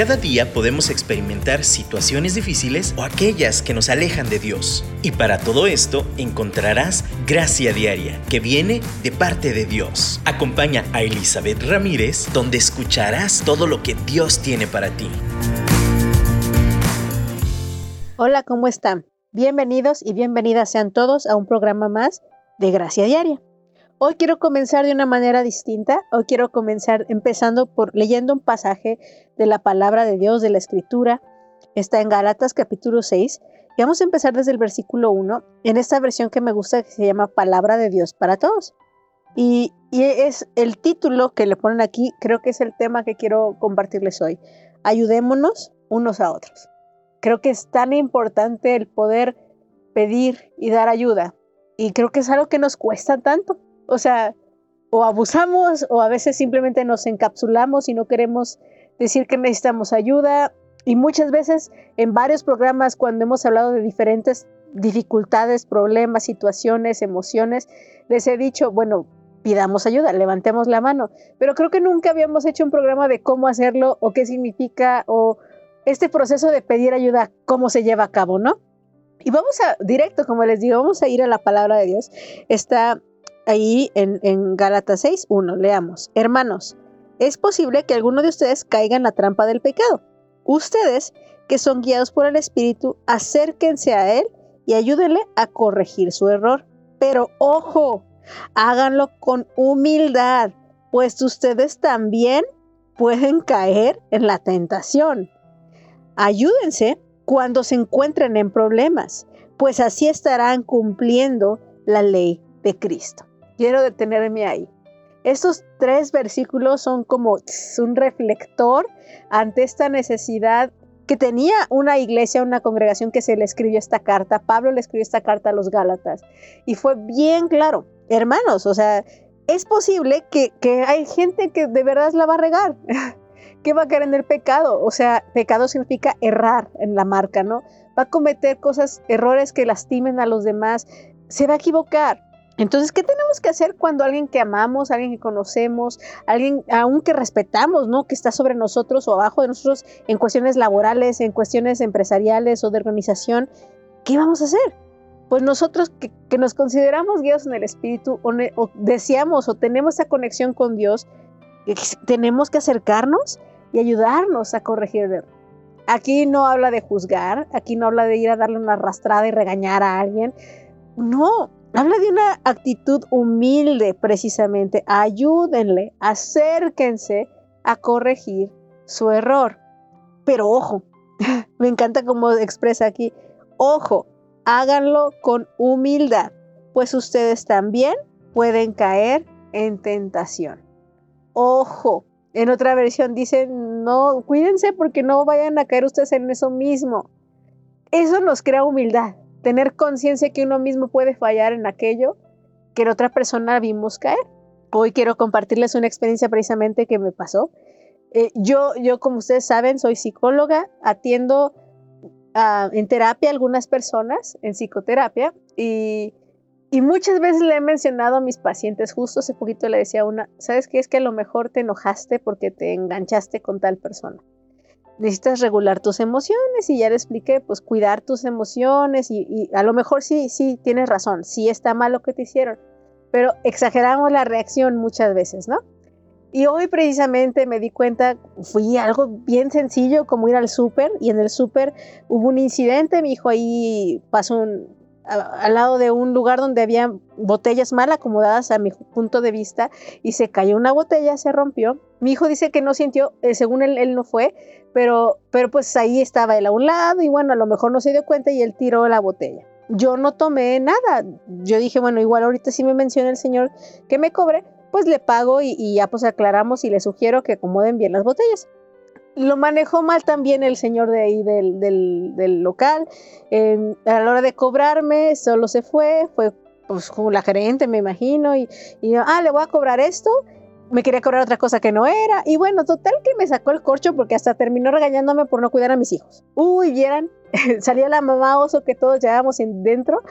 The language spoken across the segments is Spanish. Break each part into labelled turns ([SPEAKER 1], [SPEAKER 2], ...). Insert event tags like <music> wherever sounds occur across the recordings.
[SPEAKER 1] Cada día podemos experimentar situaciones difíciles o aquellas que nos alejan de Dios. Y para todo esto encontrarás gracia diaria que viene de parte de Dios. Acompaña a Elizabeth Ramírez donde escucharás todo lo que Dios tiene para ti.
[SPEAKER 2] Hola, ¿cómo están? Bienvenidos y bienvenidas sean todos a un programa más de Gracia Diaria. Hoy quiero comenzar de una manera distinta. Hoy quiero comenzar empezando por leyendo un pasaje de la palabra de Dios, de la Escritura. Está en Gálatas capítulo 6. Y vamos a empezar desde el versículo 1, en esta versión que me gusta que se llama Palabra de Dios para todos. Y, y es el título que le ponen aquí, creo que es el tema que quiero compartirles hoy. Ayudémonos unos a otros. Creo que es tan importante el poder pedir y dar ayuda. Y creo que es algo que nos cuesta tanto o sea, o abusamos o a veces simplemente nos encapsulamos y no queremos decir que necesitamos ayuda. Y muchas veces en varios programas cuando hemos hablado de diferentes dificultades, problemas, situaciones, emociones, les he dicho, bueno, pidamos ayuda, levantemos la mano. Pero creo que nunca habíamos hecho un programa de cómo hacerlo o qué significa o este proceso de pedir ayuda, cómo se lleva a cabo, ¿no? Y vamos a, directo, como les digo, vamos a ir a la palabra de Dios. Está ahí en, en Gálatas 6, 1, leamos. Hermanos, es posible que alguno de ustedes caiga en la trampa del pecado. Ustedes, que son guiados por el Espíritu, acérquense a Él y ayúdenle a corregir su error. Pero ojo, háganlo con humildad, pues ustedes también pueden caer en la tentación. Ayúdense cuando se encuentren en problemas, pues así estarán cumpliendo la ley de Cristo quiero detenerme ahí. Estos tres versículos son como un reflector ante esta necesidad que tenía una iglesia, una congregación que se le escribió esta carta. Pablo le escribió esta carta a los Gálatas y fue bien claro, hermanos, o sea, es posible que, que hay gente que de verdad la va a regar, <laughs> que va a caer en el pecado. O sea, pecado significa errar en la marca, ¿no? Va a cometer cosas, errores que lastimen a los demás, se va a equivocar. Entonces, ¿qué tenemos que hacer cuando alguien que amamos, alguien que conocemos, alguien aún que respetamos, ¿no? Que está sobre nosotros o abajo de nosotros en cuestiones laborales, en cuestiones empresariales o de organización, ¿qué vamos a hacer? Pues nosotros que, nos consideramos guiados en el Espíritu o, o, deseamos o tenemos esa conexión con Dios, tenemos que acercarnos y ayudarnos a corregir Aquí no habla de juzgar, aquí no habla de ir a darle una arrastrada y regañar a alguien. No, Habla de una actitud humilde precisamente. Ayúdenle, acérquense a corregir su error. Pero ojo, <laughs> me encanta cómo expresa aquí, ojo, háganlo con humildad, pues ustedes también pueden caer en tentación. Ojo, en otra versión dice, no, cuídense porque no vayan a caer ustedes en eso mismo. Eso nos crea humildad tener conciencia que uno mismo puede fallar en aquello que la otra persona vimos caer. Hoy quiero compartirles una experiencia precisamente que me pasó. Eh, yo, yo, como ustedes saben, soy psicóloga, atiendo en terapia a algunas personas, en psicoterapia, y, y, muchas veces le he mencionado a mis pacientes, justo hace poquito le decía a una, ¿sabes qué? Es que a lo mejor te enojaste porque te enganchaste con tal persona necesitas regular tus emociones y ya le expliqué, pues cuidar tus emociones y, a lo mejor sí, sí, tienes razón, sí está mal lo que te hicieron, pero exageramos la reacción muchas veces, ¿no? Y hoy precisamente me di cuenta, fui algo bien sencillo como ir al súper y en el súper hubo un incidente, mi hijo ahí pasó un, al lado de un lugar donde había botellas mal acomodadas a mi punto de vista y se cayó una botella, se rompió. Mi hijo dice que no sintió, eh, según él, él no fue, pero, pero pues ahí estaba él a un lado y bueno, a lo mejor no se dio cuenta y él tiró la botella. Yo no tomé nada. Yo dije, bueno, igual ahorita si me menciona el señor que me cobre, pues le pago y, y ya pues aclaramos y le sugiero que acomoden bien las botellas lo manejó mal también el señor de ahí del, del, local. a la hora de cobrarme, solo se fue, fue pues como la gerente, me imagino, y, y, ah, le voy a cobrar esto. Me quería cobrar otra cosa que no era. Y bueno, total que me sacó el corcho porque hasta terminó regañándome por no cuidar a mis hijos. Uy, vieran, <laughs> salía la mamá oso que todos llevábamos dentro.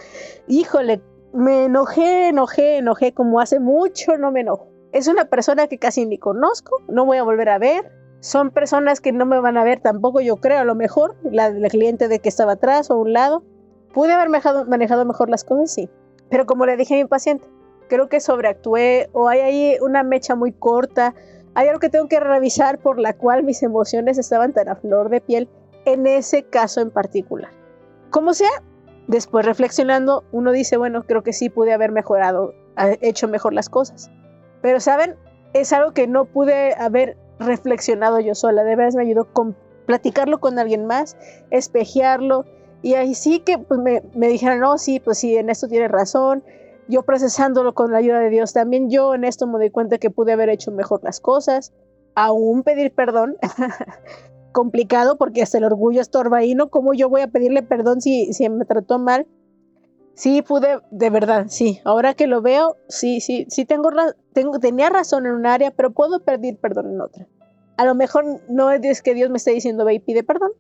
[SPEAKER 2] Híjole, me enojé, enojé, enojé, como hace mucho no me enojo. Es una persona que casi ni conozco, no voy a volver a ver, son personas que no me van a ver tampoco, yo creo, a lo mejor, la, la cliente de que estaba atrás o a un lado. ¿Pude haber manejado, manejado mejor las cosas? Sí. Pero como le dije a mi paciente, creo que sobreactué o hay ahí una mecha muy corta, hay algo que tengo que revisar por la cual mis emociones estaban tan a flor de piel en ese caso en particular. Como sea, después reflexionando, uno dice, bueno, creo que sí pude haber mejorado, hecho mejor las cosas. Pero, ¿saben? Es algo que no pude haber reflexionado yo sola. De veras me ayudó con platicarlo con alguien más, espejearlo. Y ahí sí que pues, me, me dijeron, no, sí, pues sí, en esto tienes razón. Yo procesándolo con la ayuda de Dios, también yo en esto me doy cuenta que pude haber hecho mejor las cosas. Aún pedir perdón. <laughs> complicado porque hasta el orgullo estorba ahí, ¿no? ¿Cómo yo voy a pedirle perdón si, si me trató mal? Sí, pude, de verdad, sí. Ahora que lo veo, sí, sí, sí tengo, tenía razón en un área, pero puedo pedir perdón en otra. A lo mejor no es que Dios me esté diciendo, ve y pide perdón.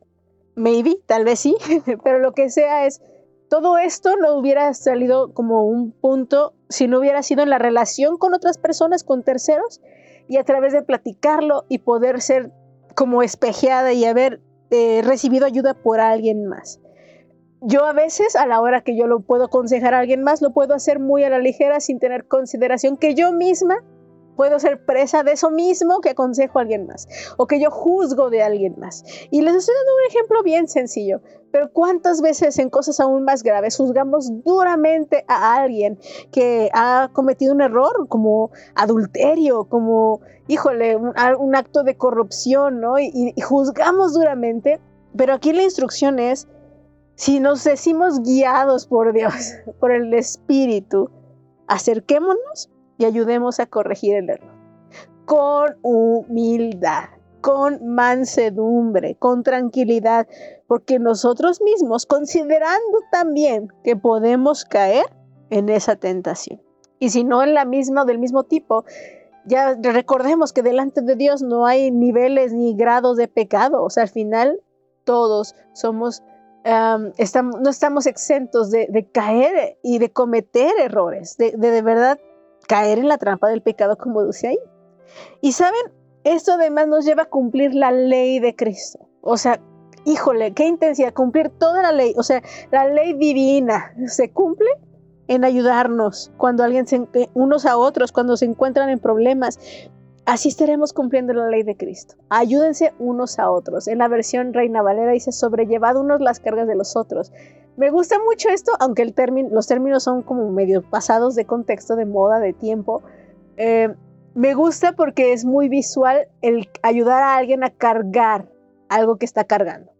[SPEAKER 2] Maybe, tal vez sí, <laughs> pero lo que sea es, todo esto no hubiera salido como un punto si no hubiera sido en la relación con otras personas, con terceros, y a través de platicarlo y poder ser como espejeada y haber eh, recibido ayuda por alguien más. Yo a veces, a la hora que yo lo puedo aconsejar a alguien más, lo puedo hacer muy a la ligera sin tener consideración que yo misma puedo ser presa de eso mismo que aconsejo a alguien más o que yo juzgo de alguien más. Y les estoy dando un ejemplo bien sencillo, pero ¿cuántas veces en cosas aún más graves juzgamos duramente a alguien que ha cometido un error como adulterio, como, híjole, un, acto de corrupción, ¿no? y juzgamos duramente, pero aquí la instrucción es, si nos decimos guiados por Dios, <laughs> por el Espíritu, acerquémonos y ayudemos a corregir el error. Con humildad, con mansedumbre, con tranquilidad, porque nosotros mismos, considerando también que podemos caer en esa tentación. Y si no en la misma o del mismo tipo, ya recordemos que delante de Dios no hay niveles ni grados de pecado. O sea, al final todos somos, estamos, no estamos exentos de, caer y de cometer errores, de, de, de verdad caer en la trampa del pecado, como dice ahí. Y saben, esto además nos lleva a cumplir la ley de Cristo. O sea, híjole, qué intensidad, cumplir toda la ley. O sea, la ley divina se cumple en ayudarnos cuando alguien se, unos a otros, cuando se encuentran en problemas. Así estaremos cumpliendo la ley de Cristo. Ayúdense unos a otros. En la versión Reina Valera dice, sobrellevad unos las cargas de los otros. Me gusta mucho esto, aunque los términos son como medio pasados de contexto, de moda, de tiempo. Eh, me gusta porque es muy visual el ayudar a alguien a cargar algo que está cargando.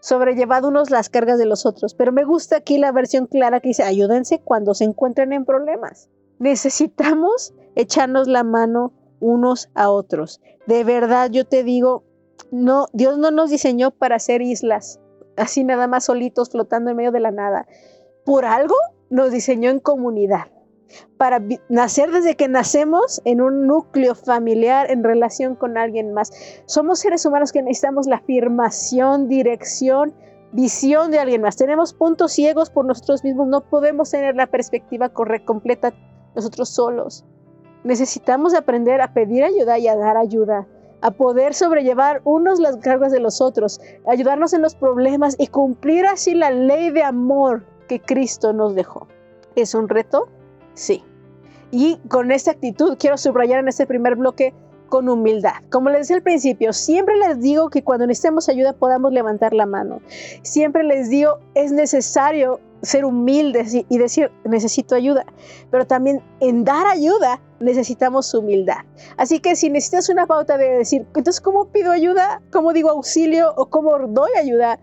[SPEAKER 2] Sobrellevad unos las cargas de los otros. Pero me gusta aquí la versión clara que dice, ayúdense cuando se encuentren en problemas. Necesitamos echarnos la mano unos a otros. De verdad, yo te digo, no, Dios no nos diseñó para ser islas así nada más solitos flotando en medio de la nada. Por algo nos diseñó en comunidad, para nacer desde que nacemos en un núcleo familiar en relación con alguien más. Somos seres humanos que necesitamos la afirmación, dirección, visión de alguien más. Tenemos puntos ciegos por nosotros mismos, no podemos tener la perspectiva correcta, completa nosotros solos. Necesitamos aprender a pedir ayuda y a dar ayuda a poder sobrellevar unos las cargas de los otros, ayudarnos en los problemas y cumplir así la ley de amor que Cristo nos dejó. ¿Es un reto? Sí. Y con esta actitud quiero subrayar en este primer bloque con humildad. Como les decía al principio, siempre les digo que cuando necesitemos ayuda podamos levantar la mano. Siempre les digo, es necesario ser humildes y, decir, necesito ayuda. Pero también en dar ayuda necesitamos humildad. Así que si necesitas una pauta de decir, entonces, ¿cómo pido ayuda? ¿Cómo digo auxilio? ¿O cómo doy ayuda?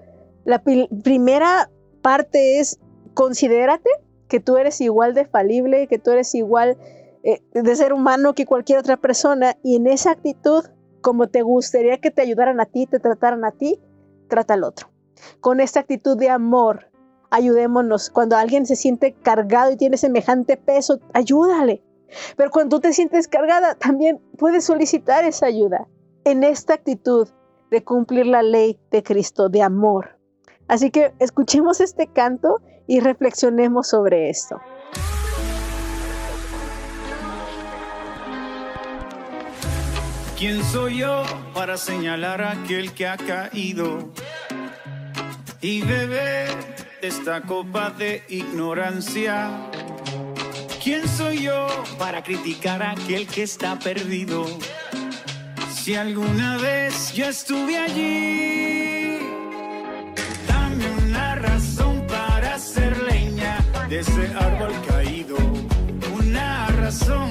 [SPEAKER 2] La primera parte es, considérate que tú eres igual de falible, que tú eres igual eh, de ser humano que cualquier otra persona. Y en esa actitud, como te gustaría que te ayudaran a ti, te trataran a ti, trata al otro. Con esta actitud de amor, ayudémonos. Cuando alguien se siente cargado y tiene semejante peso, ayúdale. Pero cuando tú te sientes cargada, también puedes solicitar esa ayuda en esta actitud de cumplir la ley de Cristo, de amor. Así que escuchemos este canto y reflexionemos sobre esto.
[SPEAKER 3] ¿Quién soy yo para señalar a aquel que ha caído y beber esta copa de ignorancia? ¿Quién soy yo para criticar a aquel que está perdido? Si alguna vez yo estuve allí, dame una razón para hacer leña de ese árbol caído, una razón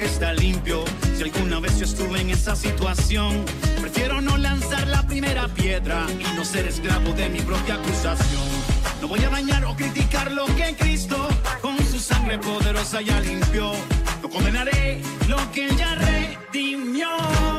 [SPEAKER 3] está limpio? Si alguna vez yo estuve en esa situación, prefiero no lanzar la primera piedra y no ser esclavo de mi propia acusación. No voy a dañar o criticar lo que Cristo con su sangre poderosa ya limpió. No condenaré lo que ya redimió.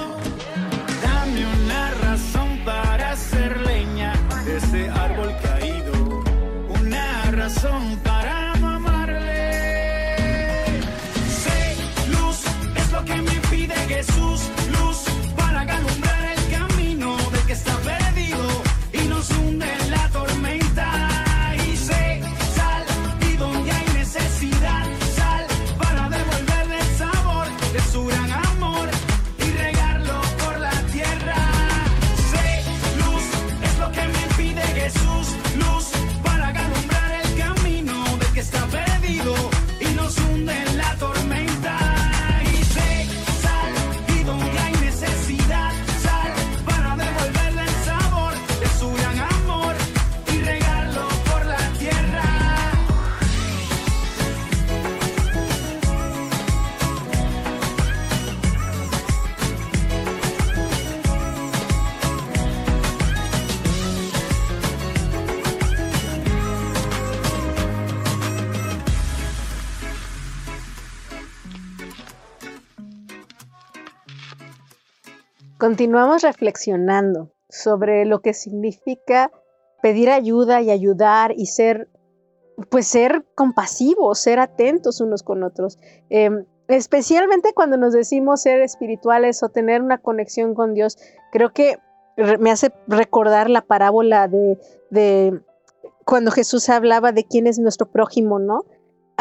[SPEAKER 2] Continuamos reflexionando sobre lo que significa pedir ayuda y ayudar y ser, pues ser compasivos, ser atentos unos con otros. Em, especialmente cuando nos decimos ser espirituales o tener una conexión con Dios, creo que me hace recordar la parábola de, de cuando Jesús hablaba de quién es nuestro prójimo, ¿no?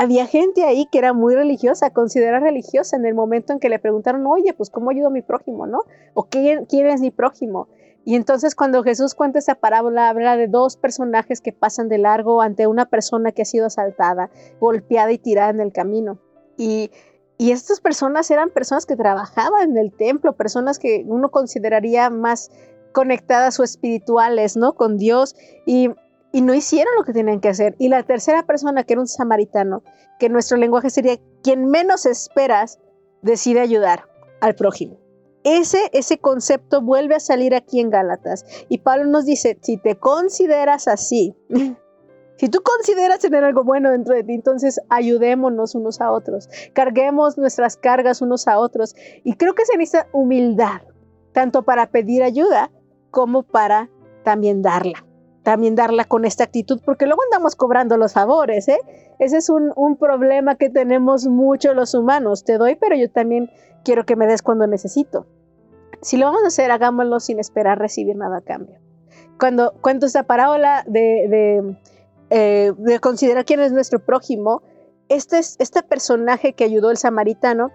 [SPEAKER 2] Había gente ahí que era muy religiosa, considerada religiosa en el momento en que le preguntaron, oye, pues ¿cómo ayudo a mi prójimo, no? ¿O quién, quién es mi prójimo? Y entonces cuando Jesús cuenta esa parábola, habla de dos personajes que pasan de largo ante una persona que ha sido asaltada, golpeada y tirada en el camino. Y, y estas personas eran personas que trabajaban en el templo, personas que uno consideraría más conectadas o espirituales, ¿no? Con Dios. Y, y no hicieron lo que tenían que hacer. Y la tercera persona, que era un samaritano, que en nuestro lenguaje sería quien menos esperas, decide ayudar al prójimo. Ese, ese concepto vuelve a salir aquí en Gálatas. Y Pablo nos dice, si te consideras así, <laughs> Si tú consideras tener algo bueno dentro de ti, entonces ayudémonos unos a otros, carguemos nuestras cargas unos a otros. Y creo que se necesita humildad, tanto para pedir ayuda como para también darla, también darla con esta actitud, porque luego andamos cobrando los favores, ¿eh? Ese es un, un problema que tenemos mucho los humanos. Te doy, pero yo también quiero que me des cuando necesito. Si lo vamos a hacer, hagámoslo sin esperar recibir nada a cambio. Cuando cuento esta parábola de, eh, de, considerar quién es nuestro prójimo, este, es, este personaje que ayudó el samaritano,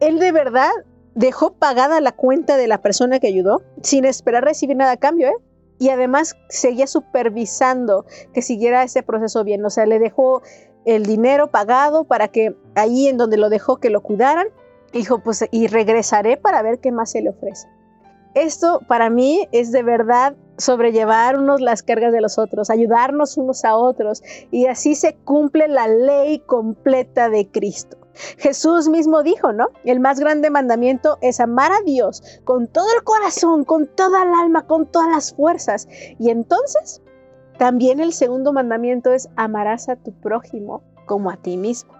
[SPEAKER 2] él de verdad dejó pagada la cuenta de la persona que ayudó sin esperar recibir nada a cambio, ¿eh? Y además seguía supervisando que siguiera ese proceso bien. O sea, le dejó el dinero pagado para que ahí en donde lo dejó que lo cuidaran Dijo, pues, y regresaré para ver qué más se le ofrece. Esto para mí es de verdad sobrellevar unos las cargas de los otros, ayudarnos unos a otros, y así se cumple la ley completa de Cristo. Jesús mismo dijo, ¿no? El más grande mandamiento es amar a Dios con todo el corazón, con toda el alma, con todas las fuerzas. Y entonces, también el segundo mandamiento es amarás a tu prójimo como a ti mismo.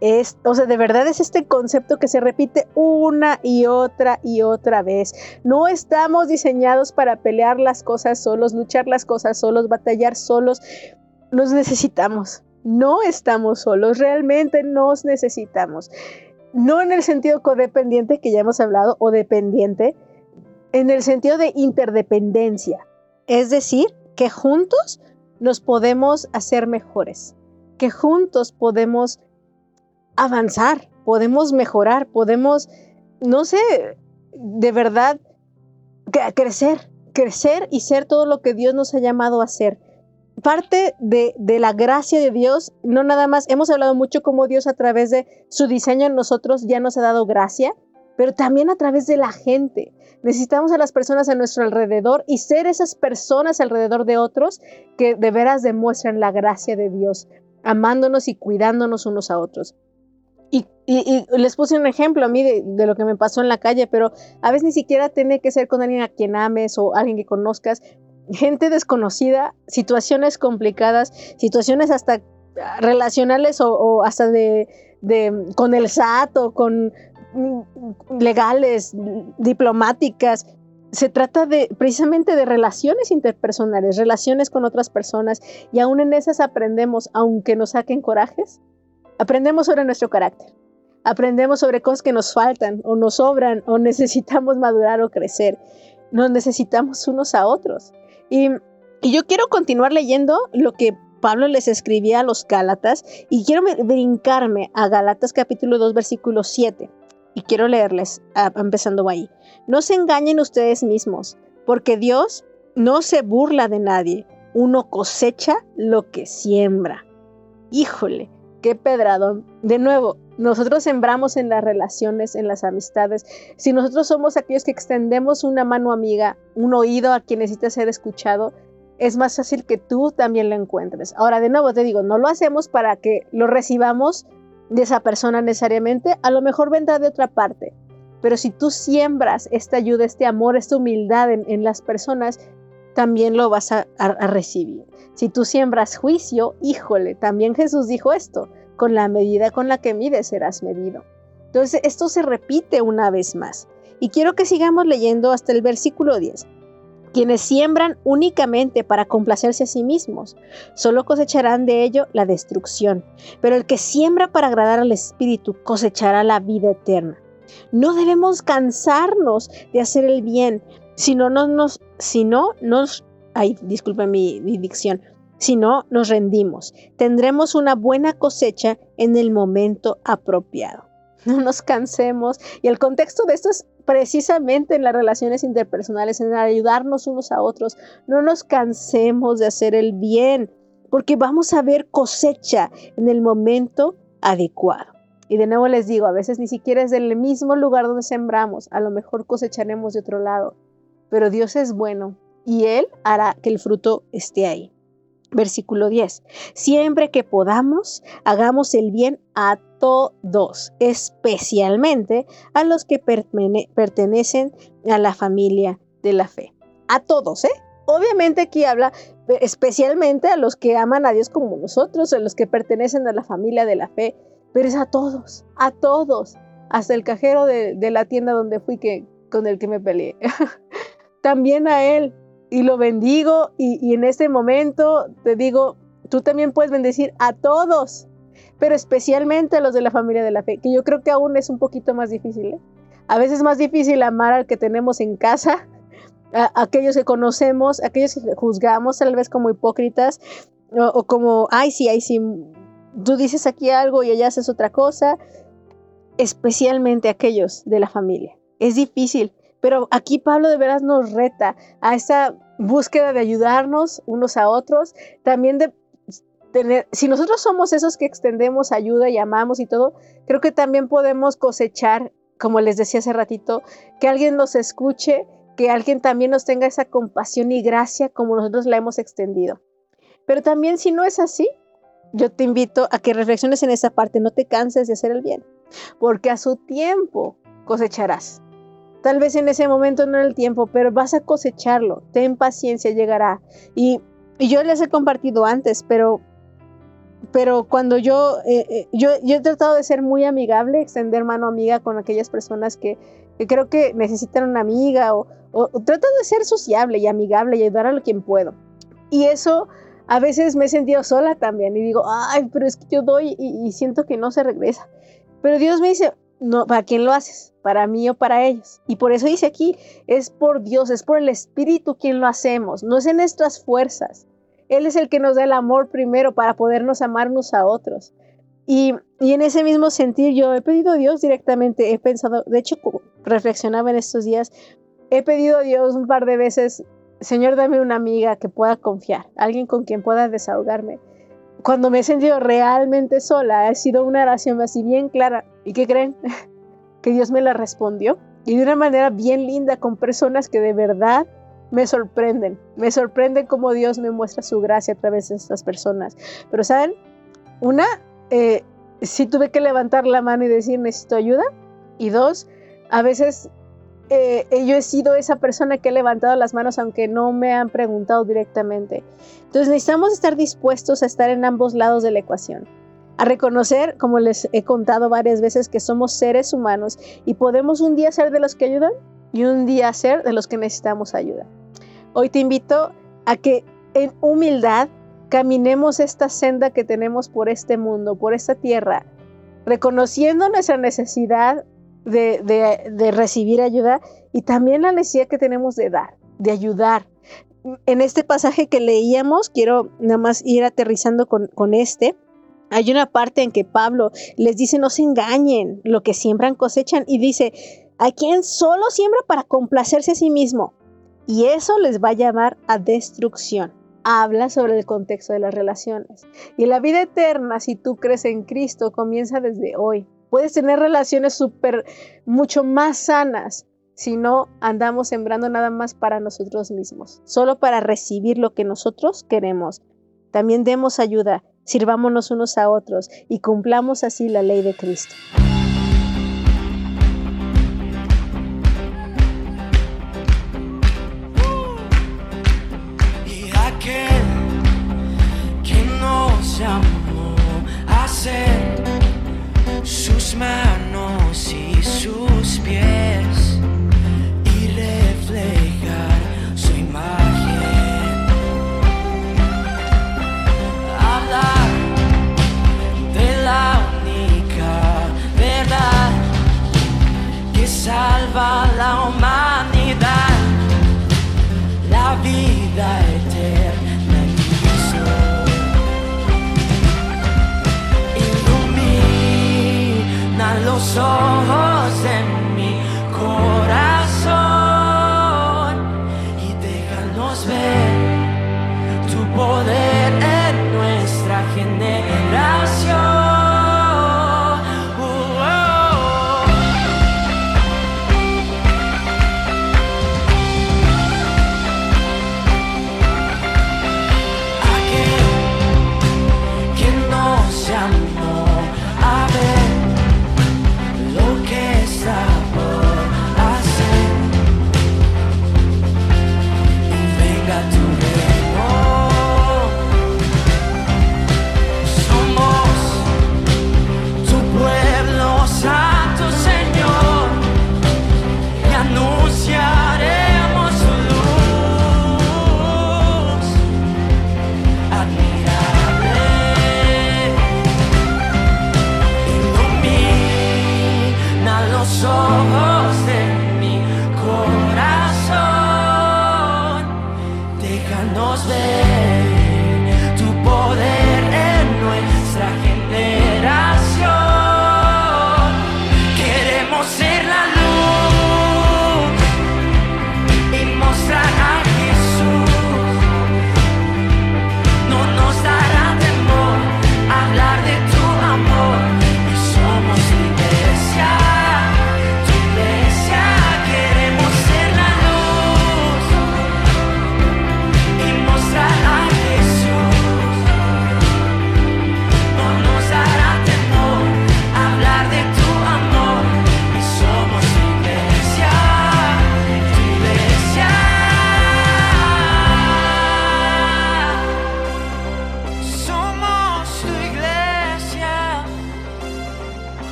[SPEAKER 2] Es, o sea, de verdad es este concepto que se repite una y otra y otra vez. No estamos diseñados para pelear las cosas solos, luchar las cosas solos, batallar solos. Nos necesitamos. No estamos solos, realmente nos necesitamos. No en el sentido codependiente que ya hemos hablado o dependiente, en el sentido de interdependencia. Es decir, que juntos nos podemos hacer mejores, que juntos podemos avanzar, podemos mejorar, podemos, no sé, de verdad crecer, crecer y ser todo lo que Dios nos ha llamado a ser. Parte de, de, la gracia de Dios, no nada más, hemos hablado mucho como Dios a través de su diseño en nosotros ya nos ha dado gracia, pero también a través de la gente. Necesitamos a las personas a nuestro alrededor y ser esas personas alrededor de otros que de veras demuestran la gracia de Dios, amándonos y cuidándonos unos a otros. Y, les puse un ejemplo a mí de, lo que me pasó en la calle, pero a veces ni siquiera tiene que ser con alguien a quien ames o alguien que conozcas. Gente desconocida, situaciones complicadas, situaciones hasta relacionales o, hasta de, con el SAT o con mm, legales, diplomáticas. Se trata de precisamente de relaciones interpersonales, relaciones con otras personas y aún en esas aprendemos, aunque nos saquen corajes, Aprendemos sobre nuestro carácter. Aprendemos sobre cosas que nos faltan o nos sobran o <laughs> necesitamos madurar o crecer. Nos necesitamos unos a otros. Y, yo quiero continuar leyendo lo que Pablo les escribía a los Gálatas y quiero brincarme a Gálatas capítulo 2 versículo 7 y quiero leerles empezando ahí. No se engañen ustedes mismos, porque Dios no se burla de nadie. Uno cosecha lo que siembra. Híjole, qué pedradón. De nuevo, nosotros sembramos en las relaciones, en las amistades. Si nosotros somos aquellos que extendemos una mano amiga, un oído a quien necesita ser escuchado, es más fácil que tú también lo encuentres. Ahora, de nuevo te digo, no lo hacemos para que lo recibamos de esa persona necesariamente, a lo mejor vendrá de otra parte. Pero si tú siembras esta ayuda, este amor, esta humildad en, las personas, también lo vas a recibir. Si tú siembras juicio, híjole, también Jesús dijo esto, con la medida con la que mides serás medido. Entonces, esto se repite una vez más. Y quiero que sigamos leyendo hasta el versículo 10. Quienes siembran únicamente para complacerse a sí mismos, solo cosecharán de ello la destrucción, pero el que siembra para agradar al Espíritu cosechará la vida eterna. No debemos cansarnos de hacer el bien, si no nos, si no ay, disculpe mi, dicción, si no, nos rendimos. Tendremos una buena cosecha en el momento apropiado. <laughs> No nos cansemos. Y el contexto de esto es precisamente en las relaciones interpersonales, en ayudarnos unos a otros. No nos cansemos de hacer el bien, porque vamos a ver cosecha en el momento adecuado. Y de nuevo les digo, a veces ni siquiera es del mismo lugar donde sembramos, a lo mejor cosecharemos de otro lado. Pero Dios es bueno y Él hará que el fruto esté ahí. Versículo 10. Siempre que podamos, hagamos el bien a todos, especialmente a los que pertenecen a la familia de la fe. A todos, ¿eh? Obviamente aquí habla especialmente a los que aman a Dios como nosotros, a los que pertenecen a la familia de la fe, pero es a todos, a todos, hasta el cajero de, la tienda donde fui que, con el que me peleé. <laughs> también a él, y lo bendigo, y, en este momento te digo, tú también puedes bendecir a todos, pero especialmente a los de la familia de la fe, que yo creo que aún es un poquito más difícil. ¿eh? A veces es más difícil amar al que tenemos en casa, a, aquellos que conocemos, a aquellos que juzgamos tal vez como hipócritas, o, como, ay, sí, ay, sí, tú dices aquí algo y allá haces otra cosa, especialmente aquellos de la familia. Es difícil, pero aquí Pablo de veras nos reta a esa búsqueda de ayudarnos unos a otros, también de si nosotros somos esos que extendemos ayuda y amamos y todo, creo que también podemos cosechar, como les decía hace ratito, que alguien nos escuche, que alguien también nos tenga esa compasión y gracia como nosotros la hemos extendido. Pero también si no es así, yo te invito a que reflexiones en esa parte, no te canses de hacer el bien, porque a su tiempo cosecharás. Tal vez en ese momento no era el tiempo, pero vas a cosecharlo. Ten paciencia, llegará. Y, yo les he compartido antes, pero pero cuando yo, eh, eh, yo, yo he tratado de ser muy amigable, extender mano amiga con aquellas personas que, creo que necesitan una amiga o, o, trato de ser sociable y amigable y ayudar a lo quien puedo. Y eso a veces me he sentido sola también y digo, ay, pero es que yo doy y, y siento que no se regresa. Pero Dios me dice, no, ¿para quién lo haces? ¿Para mí o para ellos? Y por eso dice aquí, es por Dios, es por el Espíritu quien lo hacemos, no es en nuestras fuerzas. Él es el que nos da el amor primero para podernos amarnos a otros. Y, en ese mismo sentir yo he pedido a Dios directamente, he pensado, de hecho reflexionaba en estos días, he pedido a Dios un par de veces, Señor, dame una amiga que pueda confiar, alguien con quien pueda desahogarme. Cuando me he sentido realmente sola, ha sido una oración así bien clara. ¿Y qué creen? <laughs> que Dios me la respondió. Y de una manera bien linda, con personas que de verdad me sorprenden. Me sorprende cómo Dios me muestra su gracia a través de estas personas. Pero, ¿saben? Una, eh, sí tuve que levantar la mano y decir, necesito ayuda. Y dos, a veces eh, yo he sido esa persona que ha levantado las manos aunque no me han preguntado directamente. Entonces necesitamos estar dispuestos a estar en ambos lados de la ecuación. A reconocer, como les he contado varias veces, que somos seres humanos y podemos un día ser de los que ayudan y un día ser de los que necesitamos ayuda. Hoy te invito a que en humildad caminemos esta senda que tenemos por este mundo, por esta tierra, reconociendo nuestra necesidad de, recibir ayuda y también la necesidad que tenemos de dar, de ayudar. En este pasaje que leíamos, quiero nada más ir aterrizando con, con este. Hay una parte en que Pablo les dice, no se engañen, lo que siembran cosechan, y dice, a quien solo siembra para complacerse a sí mismo. Y eso les va a llamar a destrucción. Habla sobre el contexto de las relaciones. Y la vida eterna, si tú crees en Cristo, comienza desde hoy. Puedes tener relaciones súper, mucho más sanas si no andamos sembrando nada más para nosotros mismos, solo para recibir lo que nosotros queremos. También demos ayuda, sirvámonos unos a otros y cumplamos así la ley de Cristo.
[SPEAKER 4] Salva la humanidad, la vida eterna. los ojos en mi corazón y déjanos ver tu poder en nuestra generación.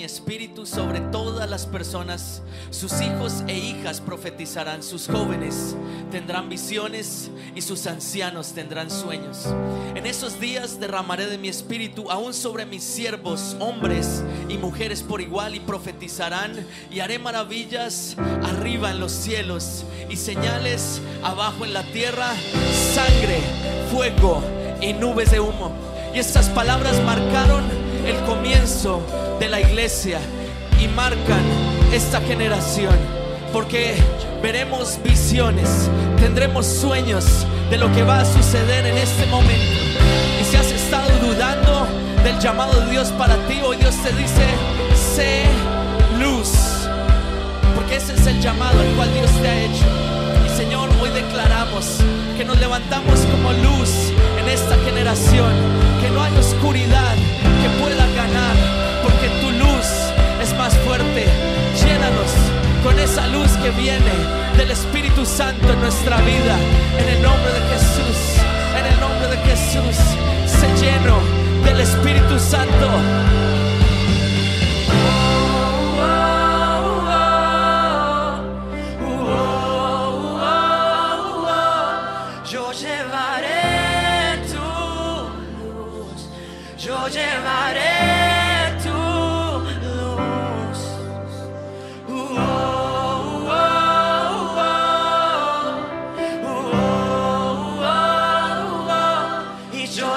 [SPEAKER 4] Mi
[SPEAKER 5] espíritu sobre todas las personas. Sus hijos e hijas profetizarán, sus jóvenes tendrán visiones y sus ancianos tendrán sueños. En esos días derramaré de mi espíritu aún sobre mis siervos, hombres y mujeres por igual, y profetizarán y haré maravillas arriba en los cielos y señales abajo en la tierra, sangre, fuego y nubes de humo. Y estas palabras marcaron el comienzo de la iglesia y marcan esta generación. Porque veremos visiones, tendremos sueños de lo que va a suceder en este momento. Y si has estado dudando del llamado de Dios para ti, hoy Dios te dice, sé luz. Porque ese es el llamado al cual Dios te ha hecho. Y Señor, hoy declaramos que nos levantamos como luz en esta generación, que no hay oscuridad pueda ganar, porque tu luz es más fuerte. Llénanos con esa luz que viene del Espíritu Santo en nuestra vida, en el nombre de Jesús, en el nombre de Jesús, se lleno del Espíritu Santo.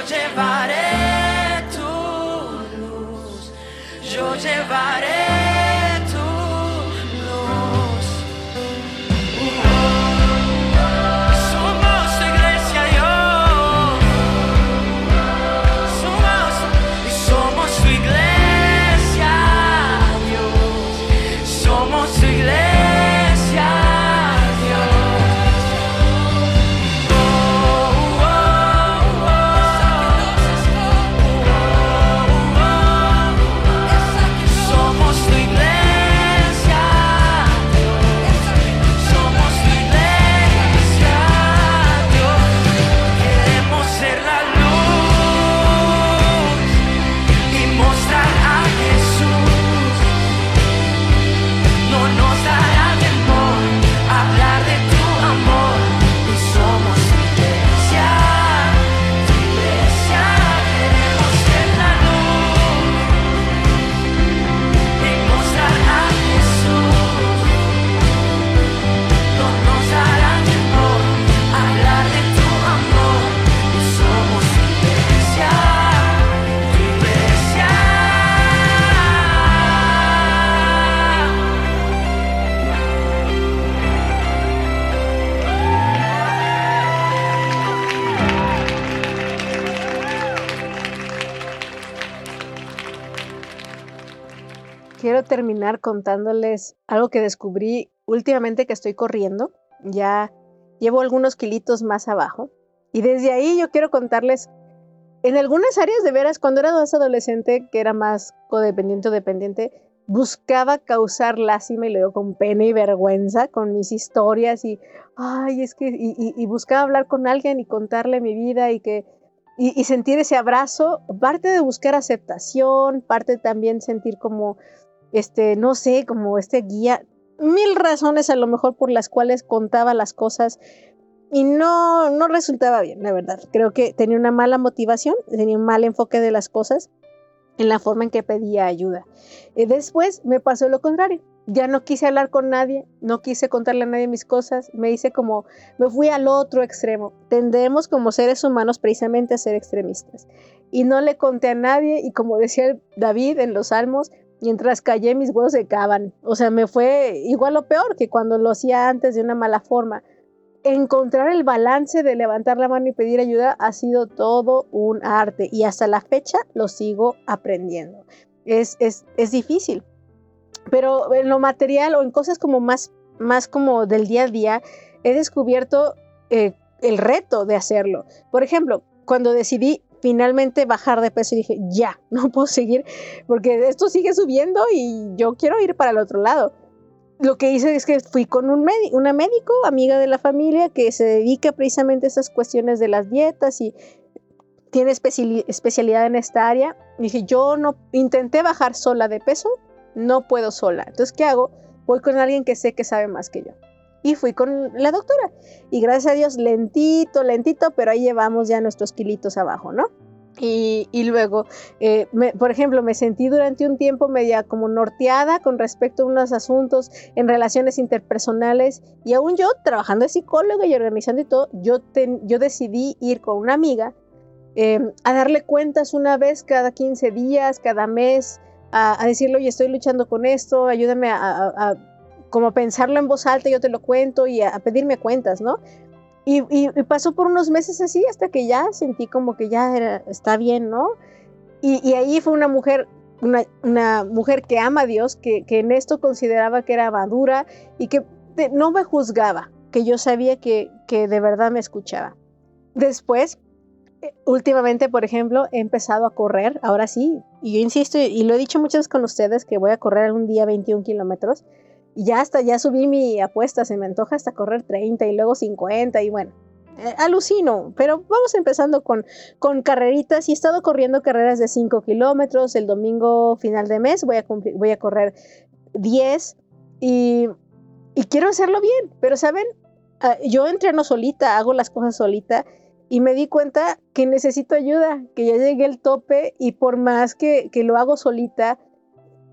[SPEAKER 4] Llevaré tu luz, yo llevaré
[SPEAKER 2] quiero terminar contándoles algo que descubrí últimamente que estoy corriendo. Ya llevo algunos kilitos más abajo. Y desde ahí yo quiero contarles, en algunas áreas de veras, cuando era más adolescente, que era más codependiente o dependiente, buscaba causar lástima y le digo con pena y vergüenza con mis historias y, ay, es que, y buscaba hablar con alguien y contarle mi vida y que y, sentir ese abrazo, parte de buscar aceptación, parte también sentir como, este, no sé, como este guía, mil razones a lo mejor por las cuales contaba las cosas y no, no resultaba bien, la verdad. Creo que tenía una mala motivación, tenía un mal enfoque de las cosas en la forma en que pedía ayuda. Y después me pasó lo contrario ya no quise hablar con nadie, no quise contarle a nadie mis cosas, me hice como, me fui al otro extremo. Tendemos como seres humanos precisamente a ser extremistas. Y no le conté a nadie y como decía David en los Salmos, mientras callé mis huevos se cavan. O sea, me fue igual o peor que cuando lo hacía antes de una mala forma. Encontrar el balance de levantar la mano y pedir ayuda ha sido todo un arte y hasta la fecha lo sigo aprendiendo. Es, es, es difícil, pero en lo material o en cosas como más, más como del día a día, he descubierto eh, el reto de hacerlo. Por ejemplo, cuando decidí finalmente bajar de peso y dije, ya, <laughs> no puedo seguir porque esto sigue subiendo y yo quiero ir para el otro lado. Lo que hice es que fui con un una médico, amiga de la familia, que se dedica precisamente a esas cuestiones de las dietas y tiene especialidad en esta área. dije, yo no intenté bajar sola de peso, no puedo sola. Entonces, ¿qué hago? Voy con alguien que sé que sabe más que yo. Y fui con la doctora. Y gracias a Dios, lentito, lentito, pero ahí llevamos ya nuestros kilitos abajo, ¿no? Y, luego, eh, por ejemplo, me sentí durante un tiempo media como norteada con respecto a unos asuntos en relaciones interpersonales y aún yo trabajando de psicóloga y organizando y todo, yo, yo decidí ir con una amiga eh, a darle cuentas una vez cada 15 días, cada mes, a, decirle, oye, estoy luchando con esto, ayúdame a, como pensarlo en voz alta, yo te lo cuento y a, pedirme cuentas, ¿no? Y, pasó por unos meses así hasta que ya sentí como que ya era, está bien, ¿no? Y, ahí fue una mujer, una, mujer que ama a Dios, que, en esto consideraba que era madura y que no me juzgaba, que yo sabía que, de verdad me escuchaba. Después últimamente, por ejemplo, he empezado a correr, ahora sí, y yo insisto, y lo he dicho muchas veces con ustedes, que voy a correr algún día 21 kilómetros, ya hasta, ya subí mi apuesta, se me antoja hasta correr 30 y luego 50, y bueno, eh, alucino, pero vamos empezando con, con carreritas, y he estado corriendo carreras de 5 kilómetros, el domingo final de mes voy a, voy a correr 10, y, y quiero hacerlo bien, pero saben, ah, yo entreno solita, hago las cosas solita, y me di cuenta que necesito ayuda, que ya llegué al tope y por más que, lo hago solita,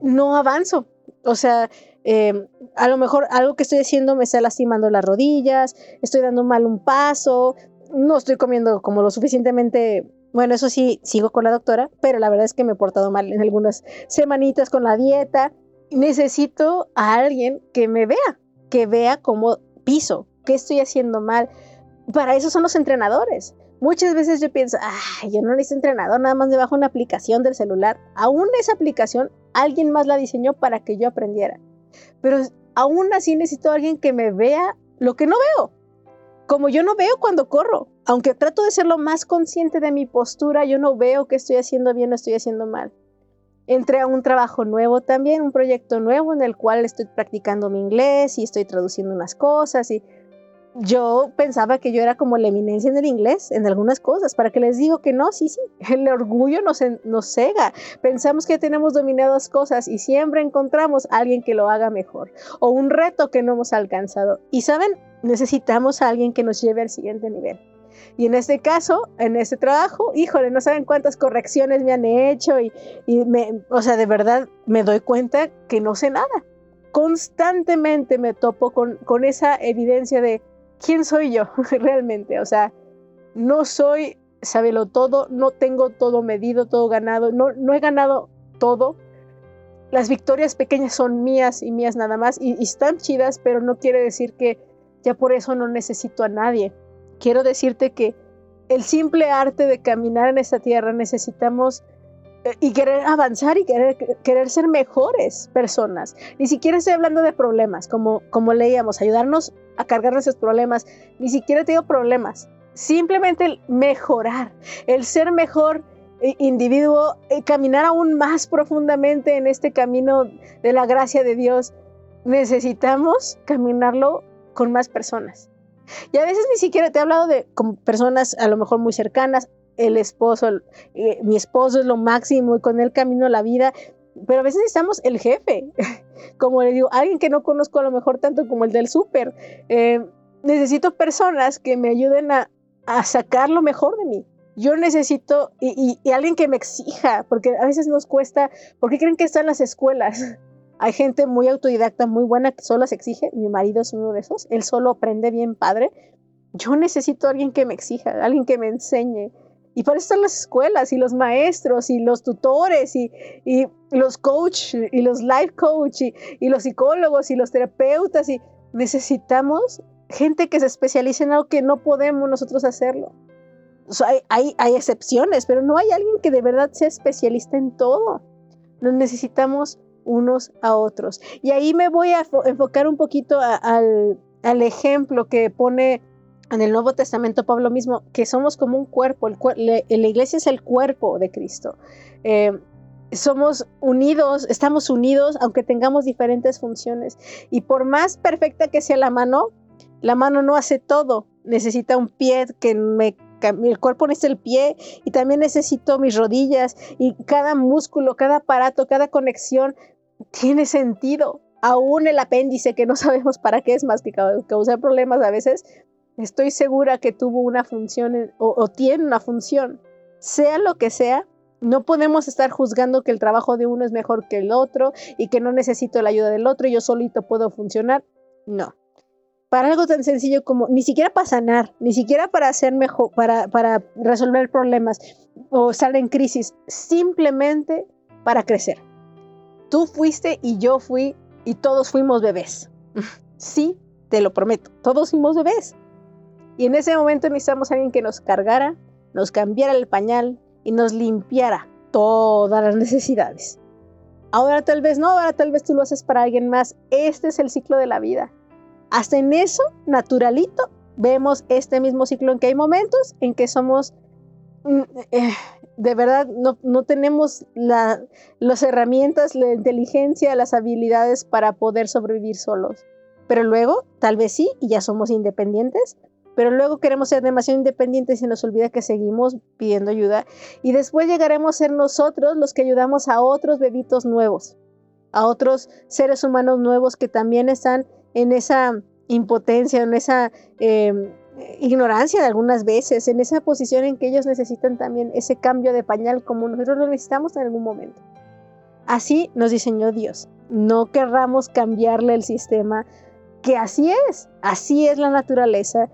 [SPEAKER 2] no avanzo. O sea, em, a lo mejor algo que estoy haciendo me está lastimando las rodillas, estoy dando mal un paso, no estoy comiendo como lo suficientemente, bueno, eso sí, sigo con la doctora, pero la verdad es que me he portado mal en algunas semanitas con la dieta. Necesito a alguien que me vea, que vea cómo piso, qué estoy haciendo mal, para eso son los entrenadores. Muchas veces yo pienso, ay, yo no necesito entrenador, nada más me bajo una aplicación del celular. Aún esa aplicación alguien más la diseñó para que yo aprendiera. Pero aún así necesito a alguien que me vea lo que no veo. Como yo no veo cuando corro, aunque trato de ser lo más consciente de mi postura, yo no veo que estoy haciendo bien o estoy haciendo mal. Entré a un trabajo nuevo también, un proyecto nuevo en el cual estoy practicando mi inglés y estoy traduciendo unas cosas y yo pensaba que yo era como la eminencia en el inglés, en algunas cosas, para que les digo que no, sí, sí, <laughs> el orgullo nos, nos cega. Pensamos que tenemos dominadas cosas y siempre encontramos a alguien que lo haga mejor o un reto que no hemos alcanzado. Y saben, necesitamos a alguien que nos lleve al siguiente nivel. Y en este caso, en este trabajo, híjole, no saben cuántas correcciones me han hecho y, y me, o sea, de verdad me doy cuenta que no sé nada. Constantemente me topo con, con esa evidencia de, ¿quién soy yo <laughs> realmente? O sea, no soy sabelo todo, no tengo todo medido, todo ganado, no, no he ganado todo. Las victorias pequeñas son mías y mías nada más y, están chidas, pero no quiere decir que ya por eso no necesito a nadie. Quiero decirte que el simple arte de caminar en esta tierra necesitamos eh, y querer avanzar y querer, querer ser mejores personas. Ni siquiera estoy hablando de problemas, como, como leíamos, ayudarnos a cargar nuestros problemas. Ni siquiera tengo problemas. Simplemente el mejorar, el ser mejor eh, individuo, eh, caminar aún más profundamente en este camino de la gracia de Dios. Necesitamos caminarlo con más personas. Y a veces ni siquiera te he hablado de con personas a lo mejor muy cercanas, el esposo, eh, mi esposo es lo máximo y con él camino la vida, pero a veces necesitamos el jefe, <laughs> como le digo, alguien que no conozco a lo mejor tanto como el del súper. Eh, necesito personas que me ayuden a, a, sacar lo mejor de mí. Yo necesito, y, alguien que me exija, porque a veces nos cuesta, ¿por qué creen que están las escuelas? <laughs> Hay gente muy autodidacta, muy buena, que solo se exige. Mi marido es uno de esos. Él solo aprende bien padre. Yo necesito alguien que me exija, alguien que me enseñe. Y para eso están las escuelas y los maestros y los tutores y, y los coach y los life coach y, y, los psicólogos y los terapeutas. Y necesitamos gente que se especialice en algo que no podemos nosotros hacerlo. O sea, hay, hay, hay excepciones, pero no hay alguien que de verdad sea especialista en todo. Nos necesitamos unos a otros. Y ahí me voy a enfocar un poquito a, al, al, ejemplo que pone en el Nuevo Testamento Pablo mismo, que somos como un cuerpo, el, la iglesia es el cuerpo de Cristo. Eh, somos unidos, estamos unidos, aunque tengamos diferentes funciones. Y por más perfecta que sea la mano, la mano no hace todo. Necesita un pie que me el cuerpo necesita el pie y también necesito mis rodillas y cada músculo, cada aparato, cada conexión tiene sentido. Aún el apéndice que no sabemos para qué es más que causar problemas a veces, estoy segura que tuvo una función o, tiene una función. Sea lo que sea, no podemos estar juzgando que el trabajo de uno es mejor que el otro y que no necesito la ayuda del otro y yo solito puedo funcionar. No para algo tan sencillo como ni siquiera para sanar, ni siquiera para hacer mejor, para, para resolver problemas o estar en crisis, simplemente para crecer. Tú fuiste y yo fui y todos fuimos bebés. <laughs> Sí, te lo prometo, todos fuimos bebés. Y en ese momento necesitamos a alguien que nos cargara, nos cambiara el pañal y nos limpiara todas las necesidades. Ahora tal vez no, ahora tal vez tú lo haces para alguien más. Este es el ciclo de la vida. Hasta en eso, naturalito, vemos este mismo ciclo en que hay momentos en que somos, eh, de verdad, no, no tenemos la, las herramientas, la inteligencia, las habilidades para poder sobrevivir solos. Pero luego, tal vez sí, y ya somos independientes, pero luego queremos ser demasiado independientes y nos olvida que seguimos pidiendo ayuda. Y después llegaremos a ser nosotros los que ayudamos a otros bebitos nuevos, a otros seres humanos nuevos que también están en esa impotencia, en esa eh, ignorancia de algunas veces, en esa posición en que ellos necesitan también ese cambio de pañal como nosotros lo necesitamos en algún momento. Así nos diseñó Dios. No querramos cambiarle el sistema, que así es, así es la naturaleza.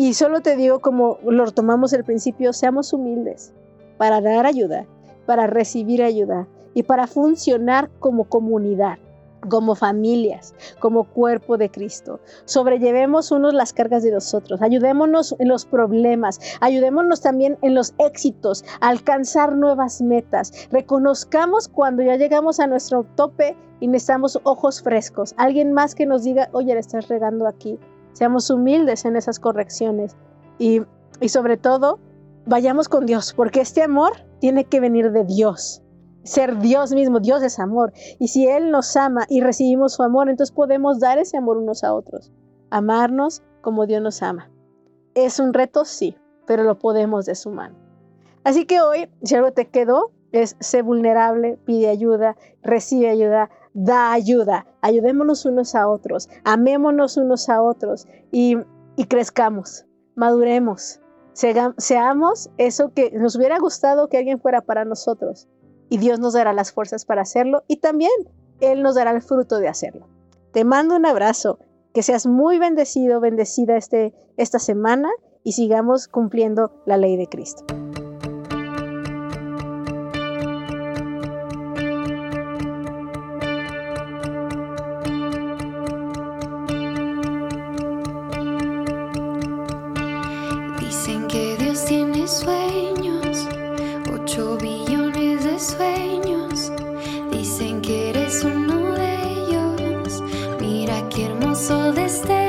[SPEAKER 2] Y solo te digo, como lo tomamos al principio, seamos humildes para dar ayuda, para recibir ayuda y para funcionar como comunidad como familias, como cuerpo de Cristo. Sobrellevemos unos las cargas de nosotros, ayudémonos en los problemas, ayudémonos también en los éxitos, alcanzar nuevas metas. Reconozcamos cuando ya llegamos a nuestro tope y necesitamos ojos frescos, alguien más que nos diga, oye, le estás regando aquí. Seamos humildes en esas correcciones y, y sobre todo, vayamos con Dios, porque este amor tiene que venir de Dios ser Dios mismo. Dios es amor. Y si Él nos ama y recibimos su amor, entonces podemos dar ese amor unos a otros. Amarnos como Dios nos ama. ¿Es un reto? Sí, pero lo podemos de su mano. Así que hoy, si algo te quedó, es ser vulnerable, pide ayuda, recibe ayuda, da ayuda. Ayudémonos unos a otros, amémonos unos a otros y, y crezcamos, maduremos, seamos eso que nos hubiera gustado que alguien fuera para nosotros y Dios nos dará las fuerzas para hacerlo y también Él nos dará el fruto de hacerlo. Te mando un abrazo, que seas muy bendecido, bendecida este, esta semana y sigamos cumpliendo la ley de Cristo.
[SPEAKER 6] all this day.